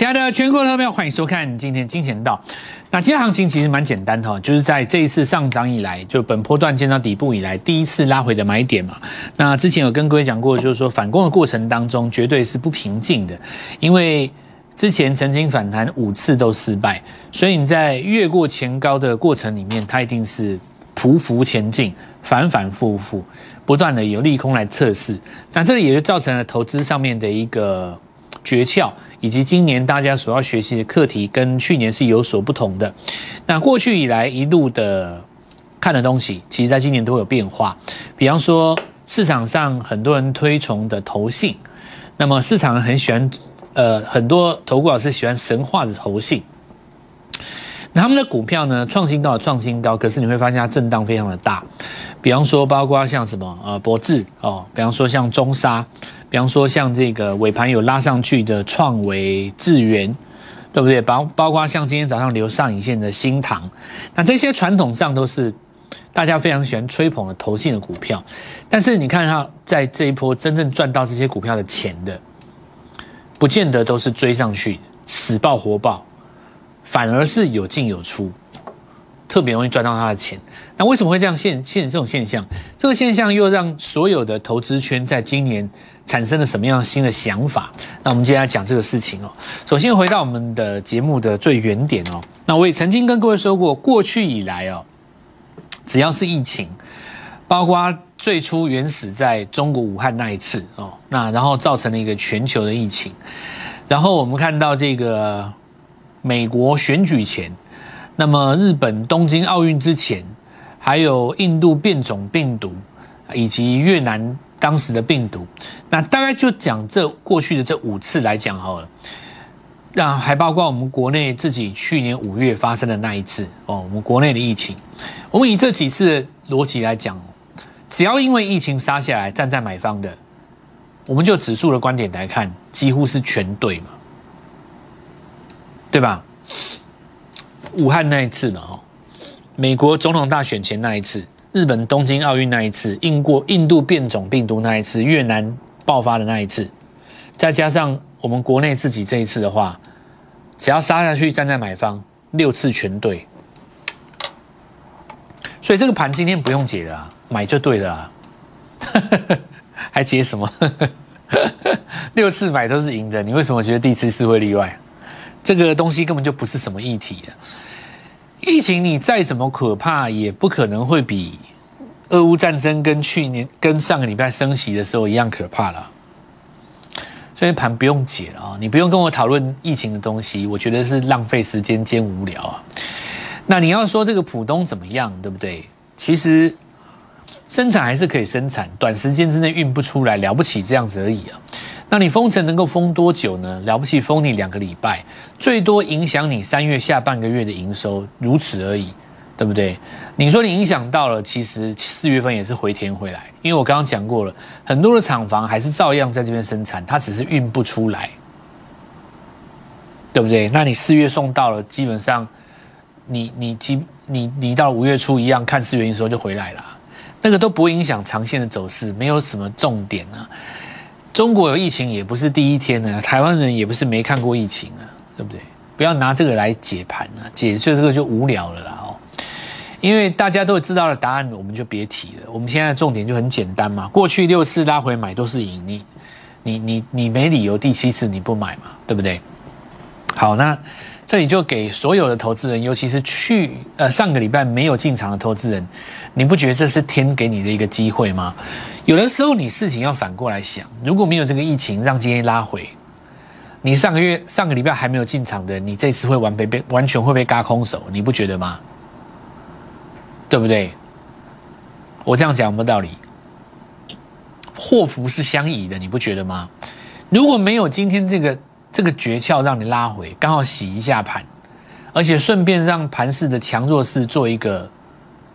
亲爱的全国投票，欢迎收看今天金钱道。那今天行情其实蛮简单哈，就是在这一次上涨以来，就本波段见到底部以来第一次拉回的买点嘛。那之前有跟各位讲过，就是说反攻的过程当中绝对是不平静的，因为之前曾经反弹五次都失败，所以你在越过前高的过程里面，它一定是匍匐前进，反反复复，不断的有利空来测试。那这个也就造成了投资上面的一个诀窍。以及今年大家所要学习的课题跟去年是有所不同的。那过去以来一路的看的东西，其实在今年都有变化。比方说市场上很多人推崇的投信，那么市场很喜欢，呃，很多投顾老师喜欢神话的投信。那他们的股票呢，创新高创新高，可是你会发现它震荡非常的大。比方说，包括像什么呃博智哦，比方说像中沙。比方说，像这个尾盘有拉上去的创维、智源，对不对？包包括像今天早上留上影线的新塘，那这些传统上都是大家非常喜欢吹捧的投信的股票。但是你看它在这一波真正赚到这些股票的钱的，不见得都是追上去死抱活抱，反而是有进有出，特别容易赚到他的钱。那为什么会这样现现这种现象？这个现象又让所有的投资圈在今年。产生了什么样新的想法？那我们接下来讲这个事情哦。首先回到我们的节目的最原点哦。那我也曾经跟各位说过，过去以来哦，只要是疫情，包括最初原始在中国武汉那一次哦，那然后造成了一个全球的疫情，然后我们看到这个美国选举前，那么日本东京奥运之前，还有印度变种病毒，以及越南。当时的病毒，那大概就讲这过去的这五次来讲好了，那还包括我们国内自己去年五月发生的那一次哦，我们国内的疫情，我们以这几次逻辑来讲，只要因为疫情杀下来，站在买方的，我们就指数的观点来看，几乎是全对嘛，对吧？武汉那一次呢，哦，美国总统大选前那一次。日本东京奥运那一次，印过印度变种病毒那一次，越南爆发的那一次，再加上我们国内自己这一次的话，只要杀下去，站在买方，六次全对。所以这个盘今天不用解了，买就对了，还解什么？六次买都是赢的，你为什么觉得第一次是会例外？这个东西根本就不是什么议题。疫情你再怎么可怕，也不可能会比俄乌战争跟去年、跟上个礼拜升息的时候一样可怕了。所以盘不用解了啊，你不用跟我讨论疫情的东西，我觉得是浪费时间兼无聊啊。那你要说这个浦东怎么样，对不对？其实生产还是可以生产，短时间之内运不出来，了不起这样子而已啊。那你封城能够封多久呢？了不起封你两个礼拜，最多影响你三月下半个月的营收，如此而已，对不对？你说你影响到了，其实四月份也是回填回来，因为我刚刚讲过了，很多的厂房还是照样在这边生产，它只是运不出来，对不对？那你四月送到了，基本上你你基你你到五月初一样看四月营收就回来了，那个都不会影响长线的走势，没有什么重点啊。中国有疫情也不是第一天呢，台湾人也不是没看过疫情啊，对不对？不要拿这个来解盘啊，解就这个就无聊了啦哦。因为大家都知道的答案，我们就别提了。我们现在重点就很简单嘛，过去六次拉回买都是盈利你你你没理由第七次你不买嘛，对不对？好，那这里就给所有的投资人，尤其是去呃上个礼拜没有进场的投资人。你不觉得这是天给你的一个机会吗？有的时候你事情要反过来想，如果没有这个疫情让今天拉回，你上个月上个礼拜还没有进场的，你这次会完被被完全会被嘎空手，你不觉得吗？对不对？我这样讲有没有道理？祸福是相依的，你不觉得吗？如果没有今天这个这个诀窍让你拉回，刚好洗一下盘，而且顺便让盘势的强弱势做一个。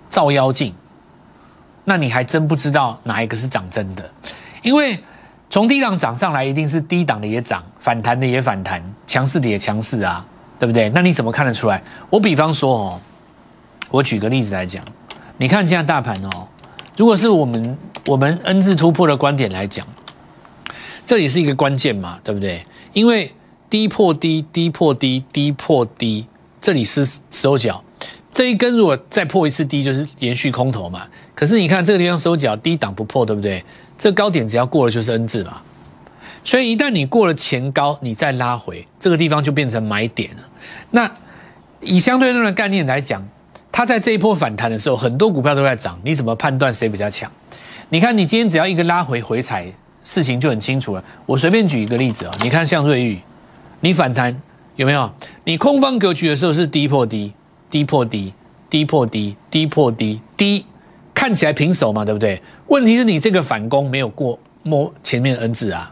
照妖镜，那你还真不知道哪一个是涨真的，因为从低档涨上来，一定是低档的也涨，反弹的也反弹，强势的也强势啊，对不对？那你怎么看得出来？我比方说哦，我举个例子来讲，你看现在大盘哦，如果是我们我们 N 字突破的观点来讲，这里是一个关键嘛，对不对？因为。低破低，低破低，低破低，这里是收脚。这一根如果再破一次低，就是连续空头嘛。可是你看这个地方收脚，低档不破，对不对？这高点只要过了就是 N 字嘛。所以一旦你过了前高，你再拉回这个地方就变成买点了。那以相对论的概念来讲，它在这一波反弹的时候，很多股票都在涨，你怎么判断谁比较强？你看你今天只要一个拉回回踩，事情就很清楚了。我随便举一个例子啊，你看像瑞玉，你反弹有没有？你空方格局的时候是低破低，低破低，低破低，低破低，低，看起来平手嘛，对不对？问题是你这个反攻没有过摸前面的 N 字啊。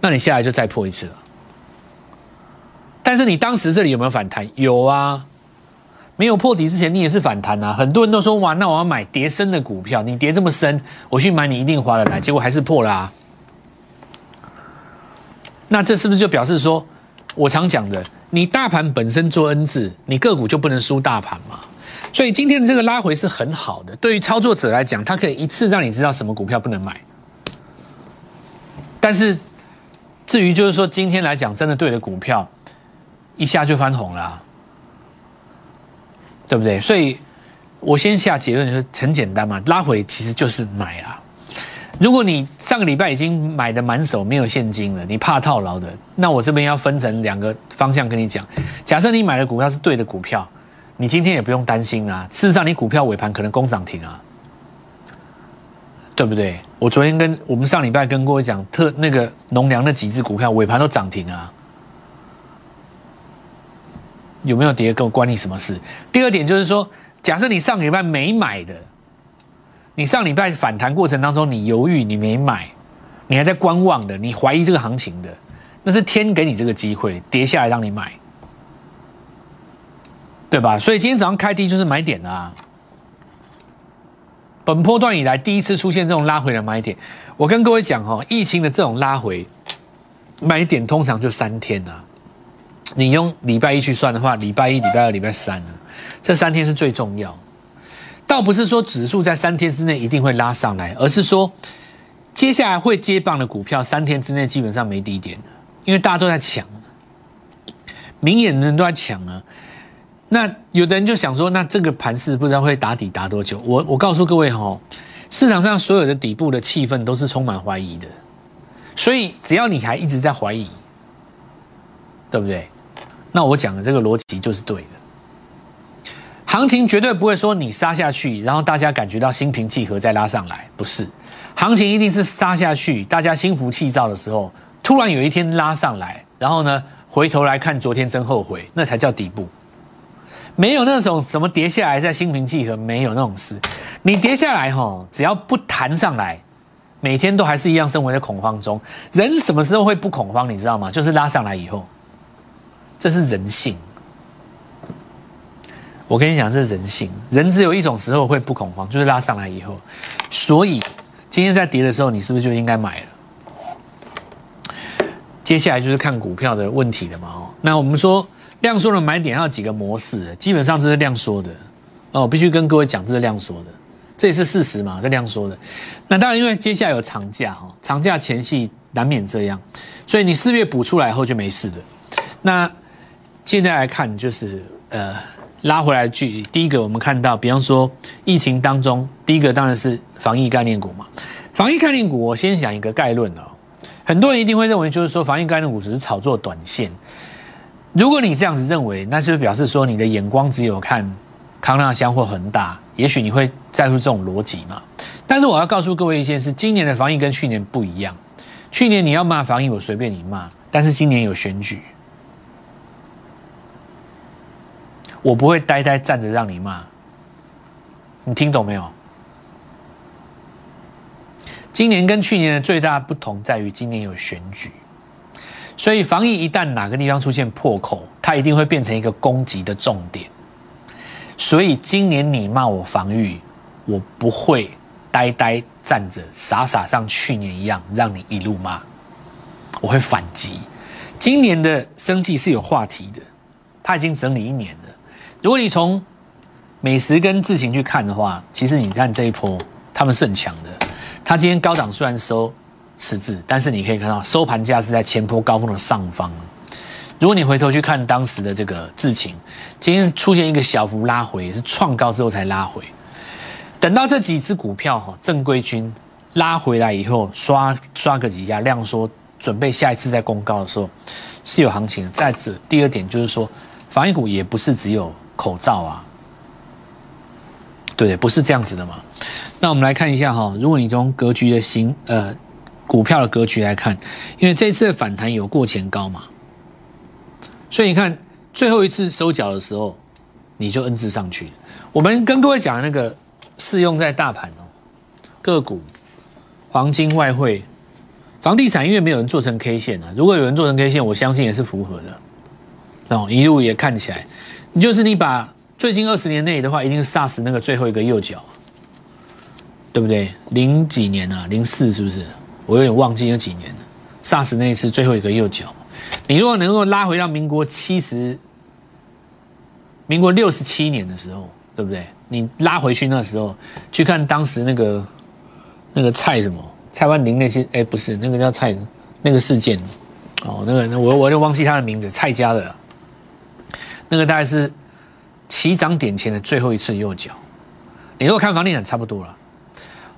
那你下来就再破一次了，但是你当时这里有没有反弹？有啊，没有破底之前你也是反弹啊。很多人都说哇，那我要买跌深的股票，你跌这么深，我去买你一定划得来。结果还是破啦。那这是不是就表示说，我常讲的，你大盘本身做 N 字，你个股就不能输大盘嘛？所以今天的这个拉回是很好的，对于操作者来讲，它可以一次让你知道什么股票不能买，但是。至于就是说，今天来讲，真的对的股票，一下就翻红了，对不对？所以，我先下结论就是很简单嘛，拉回其实就是买啊。如果你上个礼拜已经买的满手，没有现金了，你怕套牢的，那我这边要分成两个方向跟你讲。假设你买的股票是对的股票，你今天也不用担心啊。事实上，你股票尾盘可能攻涨停啊。对不对？我昨天跟我们上礼拜跟各位讲，特那个农粮那几只股票尾盘都涨停啊，有没有跌跟我关你什么事？第二点就是说，假设你上礼拜没买的，你上礼拜反弹过程当中你犹豫你没买，你还在观望的，你怀疑这个行情的，那是天给你这个机会跌下来让你买，对吧？所以今天早上开低就是买点啊。本波段以来第一次出现这种拉回的买点，我跟各位讲哦，疫情的这种拉回买点通常就三天啊。你用礼拜一去算的话，礼拜一、礼拜二、礼拜三呢，这三天是最重要。倒不是说指数在三天之内一定会拉上来，而是说接下来会接棒的股票三天之内基本上没低点因为大家都在抢，明眼人都在抢啊。那有的人就想说，那这个盘势不知道会打底打多久？我我告诉各位哈，市场上所有的底部的气氛都是充满怀疑的，所以只要你还一直在怀疑，对不对？那我讲的这个逻辑就是对的。行情绝对不会说你杀下去，然后大家感觉到心平气和再拉上来，不是。行情一定是杀下去，大家心浮气躁的时候，突然有一天拉上来，然后呢回头来看昨天真后悔，那才叫底部。没有那种什么跌下来再心平气和，没有那种事。你跌下来哈，只要不弹上来，每天都还是一样生活在恐慌中。人什么时候会不恐慌？你知道吗？就是拉上来以后，这是人性。我跟你讲，这是人性。人只有一种时候会不恐慌，就是拉上来以后。所以今天在跌的时候，你是不是就应该买了？接下来就是看股票的问题了嘛？哦，那我们说。量缩的买点要几个模式，基本上这是量缩的哦，必须跟各位讲这是量缩的，这也是事实嘛，这量缩的。那当然，因为接下来有长假哈，长假前夕难免这样，所以你四月补出来后就没事的。那现在来看，就是呃拉回来距离第一个我们看到，比方说疫情当中，第一个当然是防疫概念股嘛。防疫概念股，我先讲一个概论哦，很多人一定会认为就是说防疫概念股只是炒作短线。如果你这样子认为，那就表示说你的眼光只有看康纳香或恒大，也许你会在乎这种逻辑嘛？但是我要告诉各位一件事：今年的防疫跟去年不一样。去年你要骂防疫，我随便你骂；但是今年有选举，我不会呆呆站着让你骂。你听懂没有？今年跟去年的最大不同在于，今年有选举。所以防疫一旦哪个地方出现破口，它一定会变成一个攻击的重点。所以今年你骂我防御，我不会呆呆站着，傻傻像去年一样让你一路骂，我会反击。今年的生计是有话题的，它已经整理一年了。如果你从美食跟自行去看的话，其实你看这一波，他们是很强的。它今天高档虽然收。十字，但是你可以看到收盘价是在前坡高峰的上方，如果你回头去看当时的这个智情，今天出现一个小幅拉回，是创高之后才拉回。等到这几只股票哈正规军拉回来以后，刷刷个几下量缩，准备下一次再攻高的时候，是有行情。再者，第二点就是说，防疫股也不是只有口罩啊，对，不是这样子的嘛。那我们来看一下哈，如果你从格局的形呃股票的格局来看，因为这次的反弹有过前高嘛，所以你看最后一次收脚的时候，你就 N 字上去。我们跟各位讲的那个。适用在大盘哦，个股、黄金、外汇、房地产，因为没有人做成 K 线啊。如果有人做成 K 线，我相信也是符合的。哦，一路也看起来，就是你把最近二十年内的话，一定是 SARS 那个最后一个右脚，对不对？零几年啊，零四是不是？我有点忘记那几年了。SARS 那一次最后一个右脚，你如果能够拉回到民国七十、民国六十七年的时候，对不对？你拉回去那时候去看当时那个那个蔡什么蔡万林那些哎不是那个叫蔡那个事件哦那个我我就忘记他的名字蔡家的那个大概是起涨点前的最后一次右脚。你如果看房地产差不多了，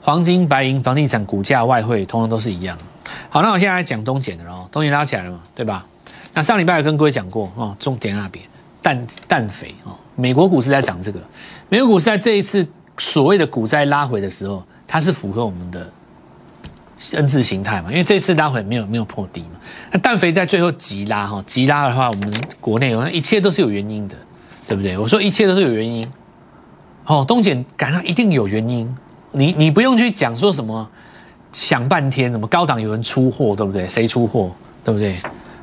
黄金白银房地产股价外汇通通都是一样。好，那我现在来讲东碱的喽，东碱拉起来了嘛，对吧？那上礼拜有跟各位讲过哦，重点那边氮氮肥哦，美国股市在涨这个。美国股市在这一次所谓的股灾拉回的时候，它是符合我们的 N 字形态嘛？因为这次拉回没有没有破底嘛。那氮肥在最后急拉哈，急拉的话，我们国内有一切都是有原因的，对不对？我说一切都是有原因。哦，东碱赶上一定有原因，你你不用去讲说什么，想半天什么高档有人出货，对不对？谁出货，对不对？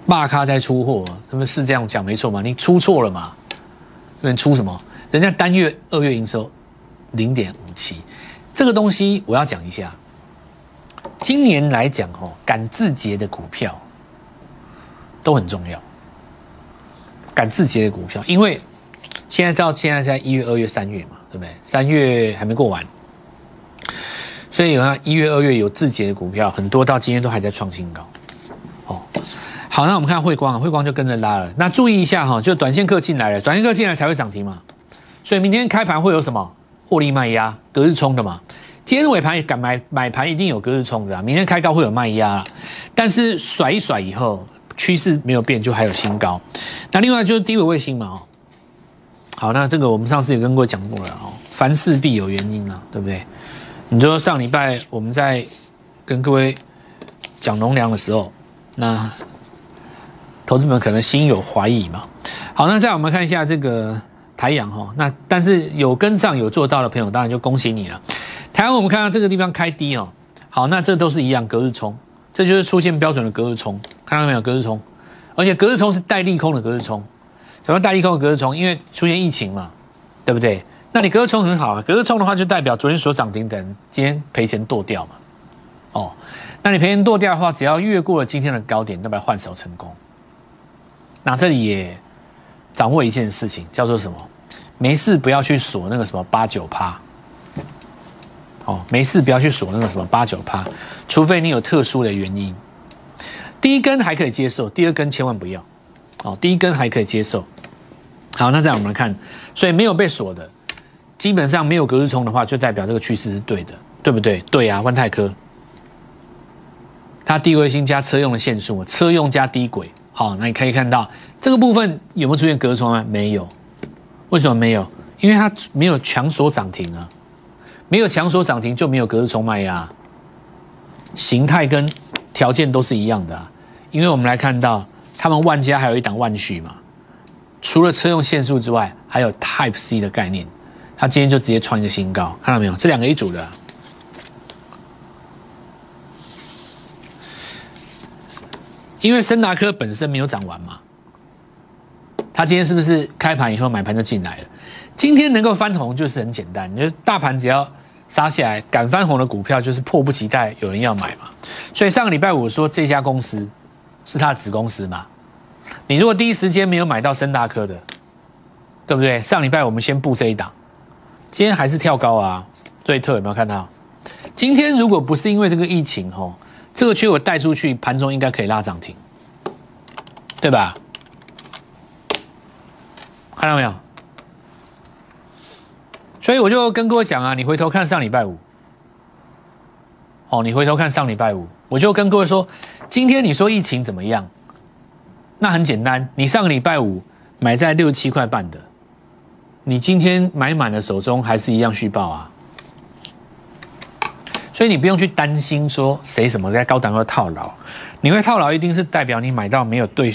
骂咖在出货，他们是这样讲没错嘛？你出错了嘛？那出什么？人家单月二月营收零点五七，这个东西我要讲一下。今年来讲，哦，赶字节的股票都很重要。赶字节的股票，因为现在到现在在一月、二月、三月嘛，对不对？三月还没过完，所以有看一月、二月有字节的股票很多，到今天都还在创新高。哦，好，那我们看汇光啊，汇光就跟着拉了。那注意一下哈，就短线客进来了，短线客进来才会涨停嘛。所以明天开盘会有什么获利卖压、隔日冲的嘛？今天尾盘也敢买买盘，一定有隔日冲的啊。明天开高会有卖压，但是甩一甩以后，趋势没有变，就还有新高。那另外就是低位卫星嘛，哦，好，那这个我们上次也跟各位讲过了哦，凡事必有原因啊，对不对？你说上礼拜我们在跟各位讲农粮的时候，那投资们可能心有怀疑嘛。好，那再我们看一下这个。台阳哈，那但是有跟上有做到的朋友，当然就恭喜你了。台湾我们看到这个地方开低哦，好，那这都是一样隔日冲，这就是出现标准的隔日冲，看到没有？隔日冲，而且隔日冲是带利空的隔日冲。什么带利空的隔日冲？因为出现疫情嘛，对不对？那你隔日冲很好啊，隔日冲的话就代表昨天所涨停的今天赔钱剁掉嘛。哦，那你赔钱剁掉的话，只要越过了今天的高点，代表换手成功。那这里也。掌握一件事情叫做什么？没事不要去锁那个什么八九趴，哦，没事不要去锁那个什么八九趴，除非你有特殊的原因。第一根还可以接受，第二根千万不要。哦，第一根还可以接受。好，那再我们来看，所以没有被锁的，基本上没有隔日冲的话，就代表这个趋势是对的，对不对？对啊，万泰科，它低轨星加车用的限速，车用加低轨。好，那你可以看到这个部分有没有出现隔冲啊？没有，为什么没有？因为它没有强锁涨停啊，没有强锁涨停就没有隔日冲卖压，形态跟条件都是一样的。因为我们来看到，他们万家还有一档万续嘛，除了车用限速之外，还有 Type C 的概念，它今天就直接创一个新高，看到没有？这两个一组的。因为森达科本身没有涨完嘛，他今天是不是开盘以后买盘就进来了？今天能够翻红就是很简单，你就大盘只要杀下来，敢翻红的股票就是迫不及待有人要买嘛。所以上个礼拜五说这家公司是他的子公司嘛，你如果第一时间没有买到森达科的，对不对？上礼拜我们先布这一档，今天还是跳高啊。对特有没有看到？今天如果不是因为这个疫情吼。这个区我带出去，盘中应该可以拉涨停，对吧？看到没有？所以我就跟各位讲啊，你回头看上礼拜五，哦，你回头看上礼拜五，我就跟各位说，今天你说疫情怎么样？那很简单，你上个礼拜五买在六七块半的，你今天买满了手中还是一样续报啊。所以你不用去担心说谁什么在高档要套牢，你会套牢一定是代表你买到没有对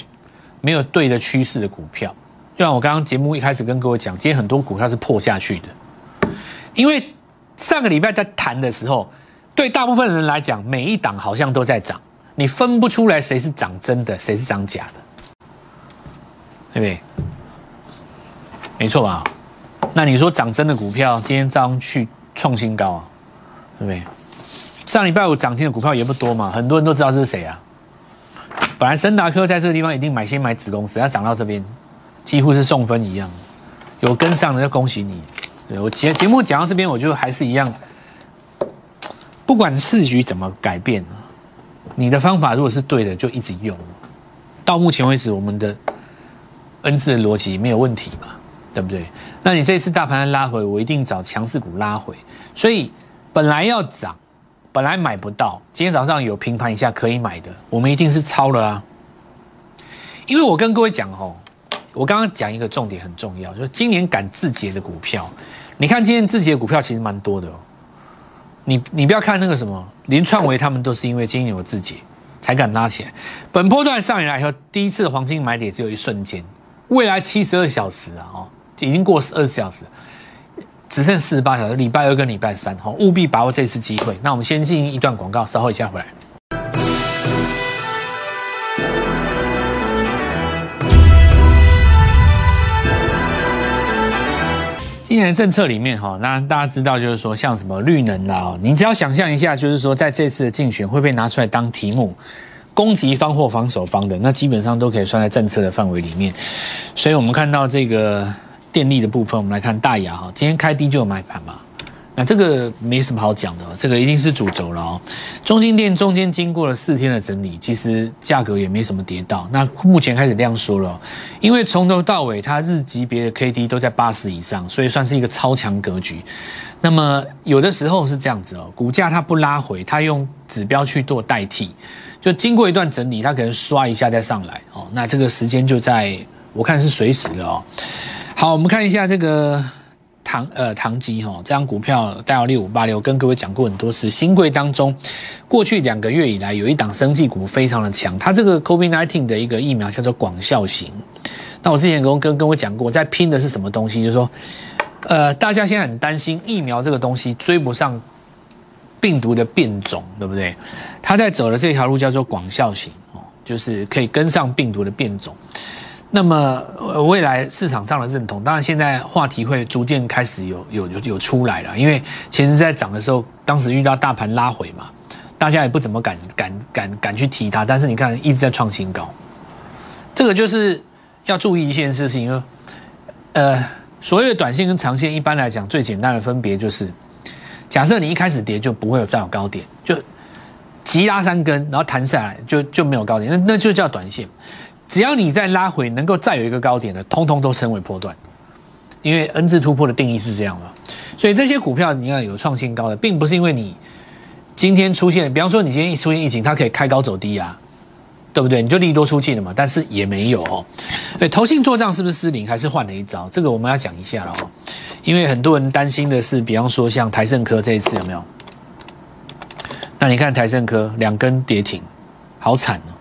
没有对的趋势的股票。就像我刚刚节目一开始跟各位讲，今天很多股票是破下去的。因为上个礼拜在谈的时候，对大部分人来讲，每一档好像都在涨，你分不出来谁是涨真的，谁是涨假的，对不对？没错吧？那你说涨真的股票今天照样去创新高啊，对不对？上礼拜五涨停的股票也不多嘛，很多人都知道这是谁啊。本来森达科在这个地方一定买先买子公司，它涨到这边几乎是送分一样，有跟上的就恭喜你。我节节目讲到这边，我就还是一样，不管市局怎么改变，你的方法如果是对的，就一直用。到目前为止，我们的 N 字的逻辑没有问题嘛，对不对？那你这次大盘拉回，我一定找强势股拉回。所以本来要涨，本来买不到，今天早上有平盘一下可以买的，我们一定是超了啊。因为我跟各位讲哦，我刚刚讲一个重点很重要，就是今年敢自结的股票。你看今天自己的股票其实蛮多的哦，你你不要看那个什么林创维他们都是因为今天有自己才敢拉起来。本波段上来以后，第一次黄金买点只有一瞬间，未来七十二小时啊，哦，已经过二十小时，只剩四十八小时，礼拜二跟礼拜三，哈，务必把握这次机会。那我们先进行一段广告，稍后一下回来。今年政策里面哈，那大家知道就是说，像什么绿能啦，你只要想象一下，就是说在这次的竞选会被拿出来当题目，攻击方或防守方的，那基本上都可以算在政策的范围里面。所以我们看到这个电力的部分，我们来看大雅哈，今天开低就有买盘嘛。那这个没什么好讲的，这个一定是主轴了哦。中金店中间经过了四天的整理，其实价格也没什么跌到。那目前开始量缩了，因为从头到尾它日级别的 K D 都在八十以上，所以算是一个超强格局。那么有的时候是这样子哦，股价它不拉回，它用指标去做代替，就经过一段整理，它可能刷一下再上来哦。那这个时间就在我看是随时了哦。好，我们看一下这个。唐呃唐吉哈，这张股票代号六五八六，跟各位讲过很多次。新贵当中，过去两个月以来有一档生技股非常的强，它这个 COVID nineteen 的一个疫苗叫做广效型。那我之前跟跟跟我讲过，在拼的是什么东西？就是说，呃，大家现在很担心疫苗这个东西追不上病毒的变种，对不对？他在走的这条路叫做广效型哦，就是可以跟上病毒的变种。那么未来市场上的认同，当然现在话题会逐渐开始有有有有出来了，因为前实在涨的时候，当时遇到大盘拉回嘛，大家也不怎么敢敢敢敢去提它，但是你看一直在创新高，这个就是要注意一件事情，因为呃，所谓的短线跟长线，一般来讲最简单的分别就是，假设你一开始跌就不会有再有高点，就急拉三根，然后弹下来就就没有高点，那那就叫短线。只要你再拉回，能够再有一个高点的，通通都称为破段，因为 N 字突破的定义是这样嘛。所以这些股票你要有创新高的，并不是因为你今天出现，比方说你今天一出现疫情，它可以开高走低啊，对不对？你就利多出气了嘛。但是也没有哦。对，投信做账是不是失灵，还是换了一招？这个我们要讲一下了哦。因为很多人担心的是，比方说像台盛科这一次有没有？那你看台盛科两根跌停，好惨哦。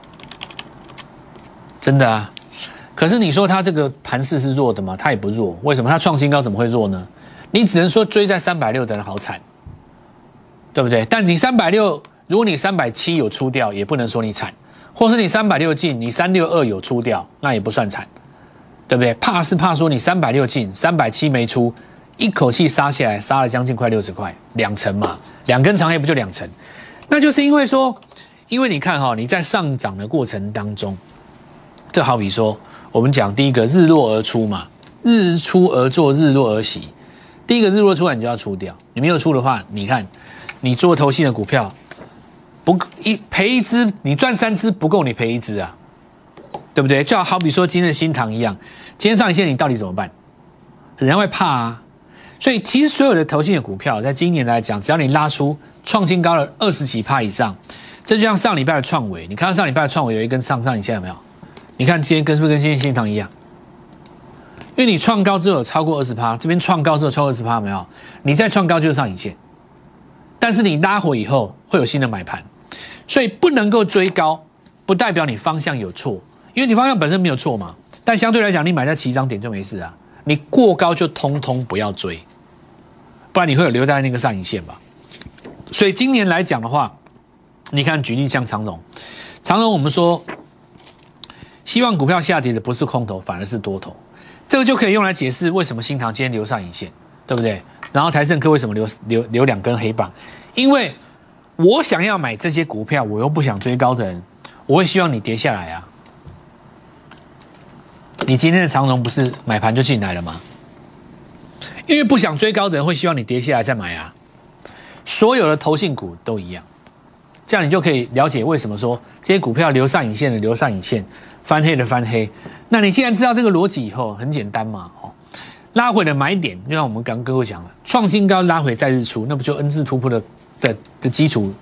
真的啊，可是你说它这个盘势是弱的吗？它也不弱，为什么？它创新高怎么会弱呢？你只能说追在三百六的人好惨，对不对？但你三百六，如果你三百七有出掉，也不能说你惨；或是你三百六进，你三六二有出掉，那也不算惨，对不对？怕是怕说你三百六进，三百七没出，一口气杀下来，杀了将近快六十块，两成嘛，两根长黑不就两成？那就是因为说，因为你看哈，你在上涨的过程当中。这好比说，我们讲第一个日落而出嘛，日出而作，日落而息。第一个日落出来，你就要出掉。你没有出的话，你看，你做投信的股票，不一赔一只，你赚三只不够，你赔一只啊，对不对？就好比说今天的新塘一样，今天上一线你到底怎么办？人家会怕啊。所以其实所有的投信的股票，在今年来讲，只要你拉出创新高了二十几趴以上，这就像上礼拜的创维，你看到上礼拜的创维有一根上上影线有没有？你看今天跟是不是跟今天新塘一样？因为你创高之后超过二十趴，这边创高之后超过二十趴没有？你再创高就是上影线，但是你拉回以后会有新的买盘，所以不能够追高，不代表你方向有错，因为你方向本身没有错嘛。但相对来讲，你买在起涨点就没事啊。你过高就通通不要追，不然你会有留在那个上影线吧。所以今年来讲的话，你看举例像长荣，长荣我们说，希望股票下跌的不是空头，反而是多头。这个就可以用来解释为什么新塘今天留上影线，对不对？然后台盛科为什么留留留两根黑棒？因为我想要买这些股票，我又不想追高的人，我会希望你跌下来啊。你今天的长龙不是买盘就进来了吗？因为不想追高的人会希望你跌下来再买啊。所有的投信股都一样，这样你就可以了解为什么说这些股票留上影线的留上影线。翻黑的翻黑，那你既然知道这个逻辑以后，很简单嘛，哦，拉回的买点，就像我们刚刚各位讲了，创新高拉回再日出，那不就 N 字突破的的的基础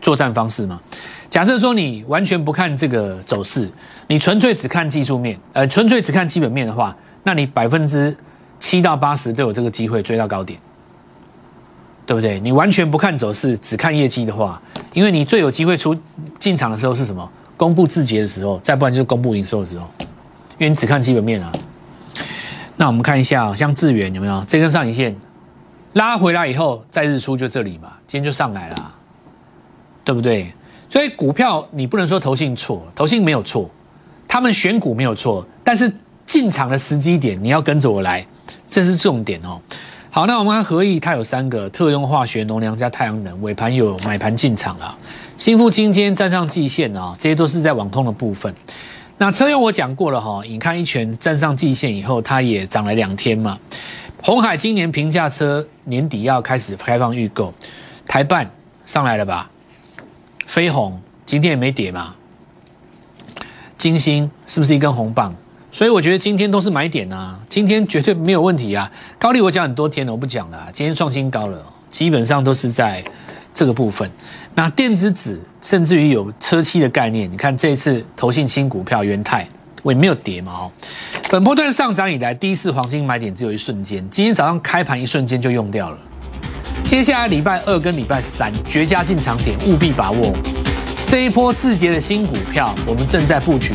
作战方式吗？假设说你完全不看这个走势，你纯粹只看技术面，呃，纯粹只看基本面的话，那你百分之七到八十都有这个机会追到高点，对不对？你完全不看走势，只看业绩的话，因为你最有机会出进场的时候是什么？公布字节的时候，再不然就是公布营收的时候，因为你只看基本面啊。那我们看一下，像智源有没有这根上影线拉回来以后，再日出就这里嘛，今天就上来了，对不对？所以股票你不能说投信错，投信没有错，他们选股没有错，但是进场的时机点你要跟着我来，这是重点哦。好，那我们看合意，它有三个特用化学、农粮加太阳能，尾盘有买盘进场了。新富今天站上季线啊，这些都是在网通的部分。那车用我讲过了哈，你看一拳站上季线以后，它也涨了两天嘛。红海今年平价车年底要开始开放预购，台办上来了吧？飞鸿今天也没跌嘛。金星是不是一根红棒？所以我觉得今天都是买点啊，今天绝对没有问题啊。高利我讲很多天了，我不讲了。今天创新高了，基本上都是在这个部分。那电子纸甚至于有车漆的概念，你看这次投信新股票元泰，我也没有跌嘛。本波段上涨以来第一次黄金买点只有一瞬间，今天早上开盘一瞬间就用掉了。接下来礼拜二跟礼拜三绝佳进场点，务必把握。这一波字节的新股票，我们正在布局。